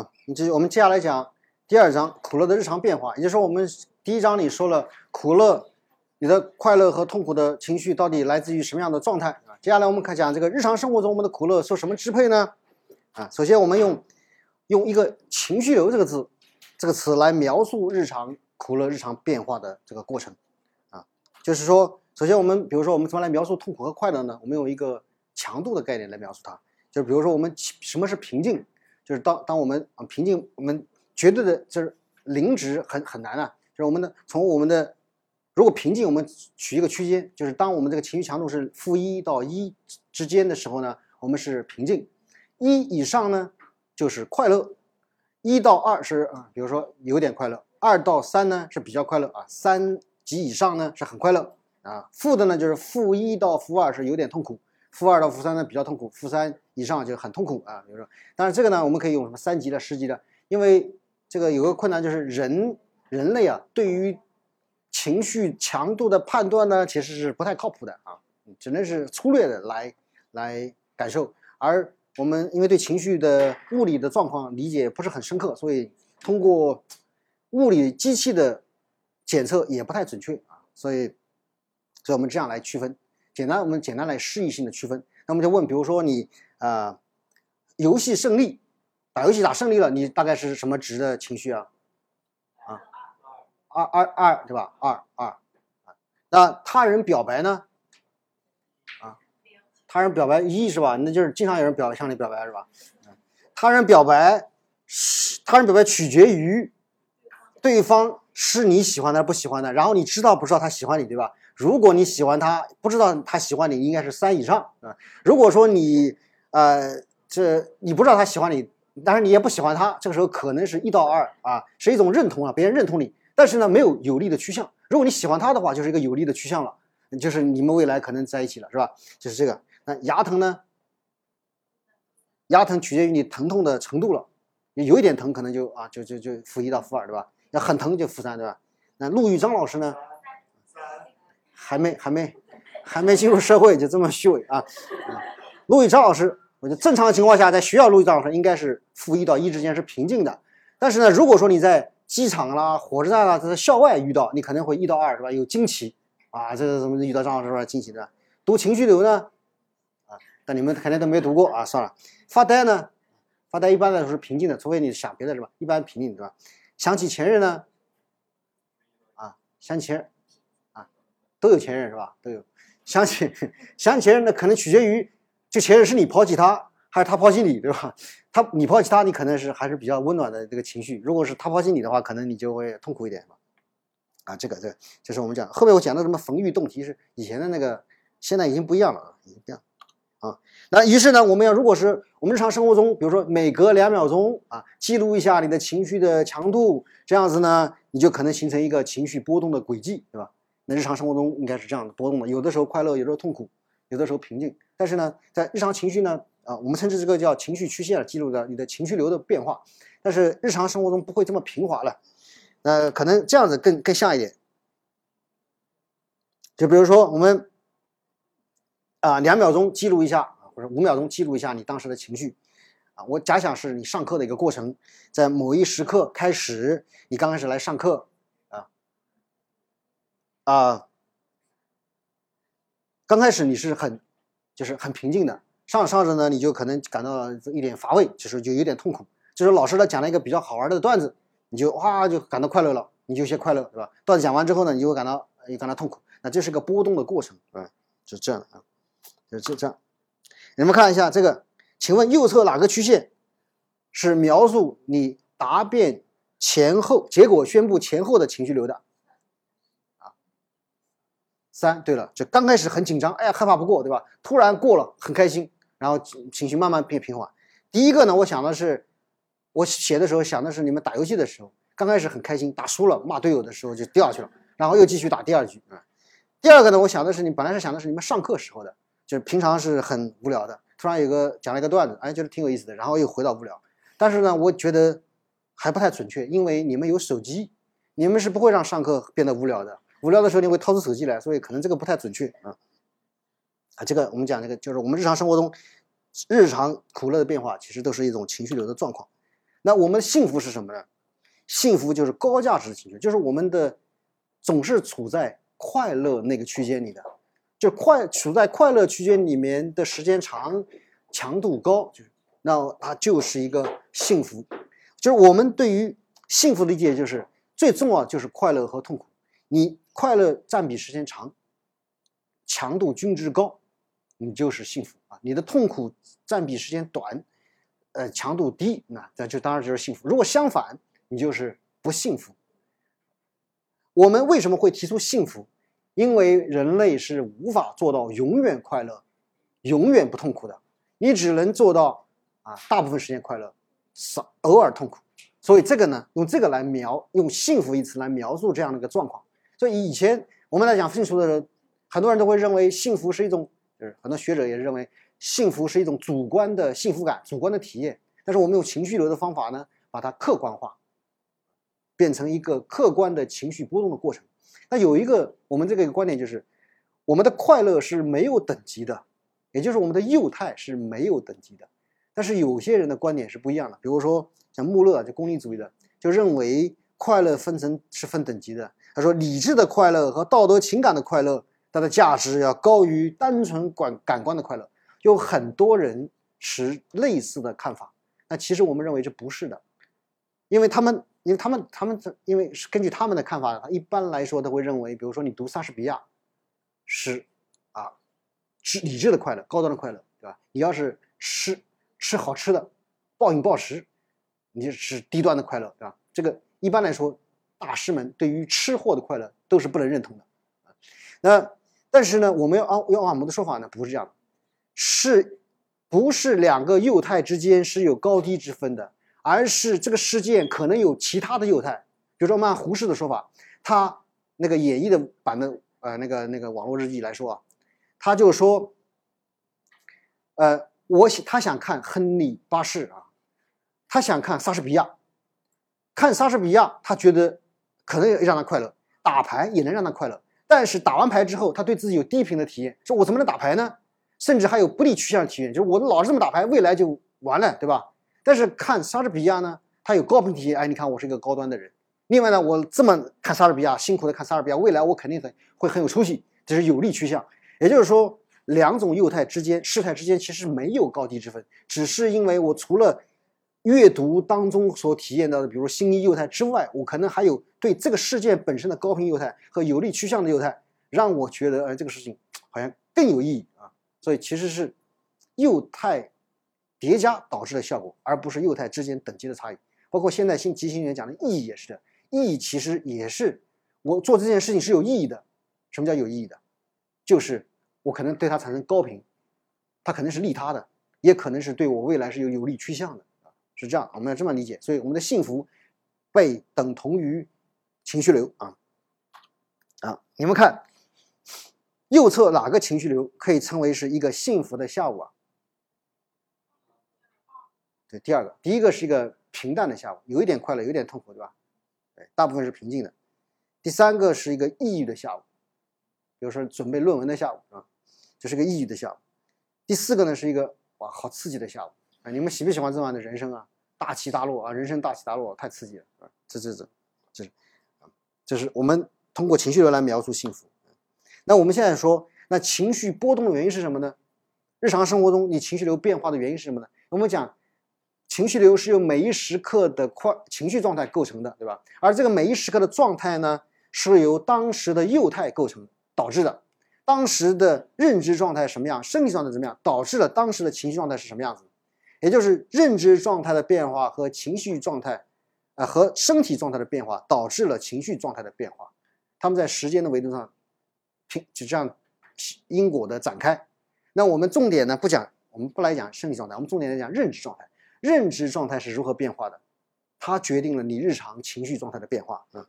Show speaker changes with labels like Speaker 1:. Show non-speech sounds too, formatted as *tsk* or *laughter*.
Speaker 1: 啊，你这我们接下来讲第二章苦乐的日常变化，也就是说我们第一章里说了苦乐，你的快乐和痛苦的情绪到底来自于什么样的状态啊？接下来我们看讲这个日常生活中我们的苦乐受什么支配呢？啊，首先我们用用一个情绪流这个字这个词来描述日常苦乐日常变化的这个过程啊，就是说，首先我们比如说我们怎么来描述痛苦和快乐呢？我们用一个强度的概念来描述它，就是比如说我们什么是平静，就是当当我们啊平静，我们绝对的就是零值很很难啊，就是我们的从我们的如果平静，我们取一个区间，就是当我们这个情绪强度是负一到一之间的时候呢，我们是平静。一以上呢，就是快乐；一到二是啊，比如说有点快乐；二到三呢是比较快乐啊；三级以上呢是很快乐啊。负的呢就是负一到负二是有点痛苦；负二到负三呢比较痛苦；负三以上就很痛苦啊。比如说，当然这个呢我们可以用什么三级的、十级的，因为这个有个困难就是人人类啊对于情绪强度的判断呢其实是不太靠谱的啊，只能是粗略的来来感受，而。我们因为对情绪的物理的状况理解不是很深刻，所以通过物理机器的检测也不太准确啊。所以，所以我们这样来区分，简单我们简单来示意性的区分。那么就问，比如说你啊，游戏胜利，打游戏打胜利了，你大概是什么值的情绪啊？啊，二二二对吧？二二那他人表白呢？啊他人表白一是吧？那就是经常有人表向你表白是吧？他人表白，他人表白取决于对方是你喜欢的不喜欢的，然后你知道不知道他喜欢你对吧？如果你喜欢他，不知道他喜欢你，应该是三以上啊。如果说你呃这你不知道他喜欢你，但是你也不喜欢他，这个时候可能是一到二啊，是一种认同啊，别人认同你，但是呢没有有利的趋向。如果你喜欢他的话，就是一个有利的趋向了，就是你们未来可能在一起了是吧？就是这个。那牙疼呢？牙疼取决于你疼痛的程度了，有一点疼可能就啊就就就负一到负二对吧？要很疼就负三对吧？那陆玉章老师呢？还没还没还没进入社会就这么虚伪啊！陆玉章老师，我觉得正常情况下，在学校陆玉章老师应该是负一到一之间是平静的。但是呢，如果说你在机场啦、火车站啦，在校外遇到，你可能会一到二是吧？有惊奇啊，这个怎么遇到张老师是惊奇的？读情绪流呢？啊，但你们肯定都没读过啊，算了。发呆呢？发呆一般来说是平静的，除非你想别的，是吧？一般平静，对吧？想起前任呢？啊，想起前啊，都有前任是吧？都有。想起想起前任呢，可能取决于就前任是你抛弃他，还是他抛弃你，对吧？他你抛弃他，你可能是还是比较温暖的这个情绪；如果是他抛弃你的话，可能你就会痛苦一点，啊，这个这这是我们讲后面我讲的什么逢遇动题是以前的那个，现在已经不一样了啊，已经不一样。啊，那于是呢，我们要如果是我们日常生活中，比如说每隔两秒钟啊，记录一下你的情绪的强度，这样子呢，你就可能形成一个情绪波动的轨迹，对吧？那日常生活中应该是这样的波动的，有的时候快乐，有的时候痛苦，有的时候平静。但是呢，在日常情绪呢，啊，我们称之这个叫情绪曲线，记录的你的情绪流的变化。但是日常生活中不会这么平滑了，呃，可能这样子更更像一点。就比如说我们。啊，两秒钟记录一下，或者五秒钟记录一下你当时的情绪，啊，我假想是你上课的一个过程，在某一时刻开始，你刚开始来上课，啊，啊，刚开始你是很，就是很平静的，上着上着呢，你就可能感到一点乏味，就是就有点痛苦，就是老师呢讲了一个比较好玩的段子，你就哇就感到快乐了，你就有些快乐，对吧？段子讲完之后呢，你就会感到也感到痛苦，那这是个波动的过程，啊，是这样啊。就这这样，你们看一下这个，请问右侧哪个曲线是描述你答辩前后结果宣布前后的情绪流的？三，对了，就刚开始很紧张，哎呀害怕不过，对吧？突然过了，很开心，然后情绪慢慢变平缓。第一个呢，我想的是，我写的时候想的是你们打游戏的时候，刚开始很开心，打输了骂队友的时候就掉下去了，然后又继续打第二局啊。第二个呢，我想的是你本来是想的是你们上课时候的。就是平常是很无聊的，突然有个讲了一个段子，哎，觉得挺有意思的，然后又回到无聊。但是呢，我觉得还不太准确，因为你们有手机，你们是不会让上课变得无聊的。无聊的时候你会掏出手机来，所以可能这个不太准确啊。啊，这个我们讲这个就是我们日常生活中日常苦乐的变化，其实都是一种情绪流的状况。那我们幸福是什么呢？幸福就是高价值的情绪，就是我们的总是处在快乐那个区间里的，就快处在快乐区间里面的时间长，强度高，就那它就是一个幸福。就是我们对于幸福的理解，就是最重要就是快乐和痛苦。你快乐占比时间长，强度均值高，你就是幸福啊。你的痛苦占比时间短。呃，强度低，那那就当然就是幸福。如果相反，你就是不幸福。我们为什么会提出幸福？因为人类是无法做到永远快乐、永远不痛苦的。你只能做到啊，大部分时间快乐，少偶尔痛苦。所以这个呢，用这个来描，用幸福一词来描述这样的一个状况。所以以前我们在讲幸福的时候，很多人都会认为幸福是一种，就是很多学者也认为。幸福是一种主观的幸福感，主观的体验。但是我们用情绪流的方法呢，把它客观化，变成一个客观的情绪波动的过程。那有一个我们这个观点就是，我们的快乐是没有等级的，也就是我们的幼态是没有等级的。但是有些人的观点是不一样的，比如说像穆勒，就功利主义的，就认为快乐分成是分等级的。他说，理智的快乐和道德情感的快乐，它的价值要高于单纯感感官的快乐。有很多人持类似的看法，那其实我们认为这不是的，因为他们，因为他们，他们因为是根据他们的看法，一般来说都会认为，比如说你读莎士比亚，是啊，是理智的快乐，高端的快乐，对吧？你要是吃吃好吃的，暴饮暴食，你是低端的快乐，对吧？这个一般来说，大师们对于吃货的快乐都是不能认同的。那但是呢，我们要按要按我们的说法呢，不是这样的。是，不是两个幼态之间是有高低之分的，而是这个事件可能有其他的幼态。比如说，我们按胡适的说法，他那个演绎的版的呃那个那个网络日记来说啊，他就说，呃，我想他想看亨利八世啊，他想看莎士比亚，看莎士比亚，他觉得可能也让他快乐，打牌也能让他快乐，但是打完牌之后，他对自己有低频的体验，说我怎么能打牌呢？甚至还有不利趋向的体验，就是我老是这么打牌，未来就完了，对吧？但是看莎士比亚呢，他有高频体验，哎，你看我是一个高端的人。另外呢，我这么看莎士比亚，辛苦的看莎士比亚，未来我肯定很会很有出息，这是有利趋向。也就是说，两种幼态之间、事态之间其实没有高低之分，只是因为我除了阅读当中所体验到的，比如心理幼态之外，我可能还有对这个事件本身的高频幼态和有利趋向的幼态，让我觉得，哎，这个事情 *tsk* 好像更有意义啊。所以其实是幼态叠加导致的效果，而不是幼态之间等级的差异。包括现在新即兴演讲的意义也是的，意义其实也是我做这件事情是有意义的。什么叫有意义的？就是我可能对它产生高频，它可能是利他的，也可能是对我未来是有有利趋向的，是这样，我们要这么理解。所以我们的幸福被等同于情绪流啊啊，你们看。右侧哪个情绪流可以称为是一个幸福的下午啊？对，第二个，第一个是一个平淡的下午，有一点快乐，有点痛苦，对吧？对，大部分是平静的。第三个是一个抑郁的下午，比如说准备论文的下午啊，这是个抑郁的下午。第四个呢是一个哇，好刺激的下午啊！你们喜不喜欢这样的人生啊？大起大落啊，人生大起大落，太刺激了啊！这这这，这是，这是我们通过情绪流来描述幸福。那我们现在说，那情绪波动的原因是什么呢？日常生活中你情绪流变化的原因是什么呢？我们讲，情绪流是由每一时刻的快情绪状态构成的，对吧？而这个每一时刻的状态呢，是由当时的幼态构成导致的。当时的认知状态什么样，身体状态怎么样，导致了当时的情绪状态是什么样子？也就是认知状态的变化和情绪状态，啊，和身体状态的变化，导致了情绪状态的变化。他们在时间的维度上平。就这样因果的展开，那我们重点呢不讲，我们不来讲生理状态，我们重点来讲认知状态。认知状态是如何变化的？它决定了你日常情绪状态的变化啊。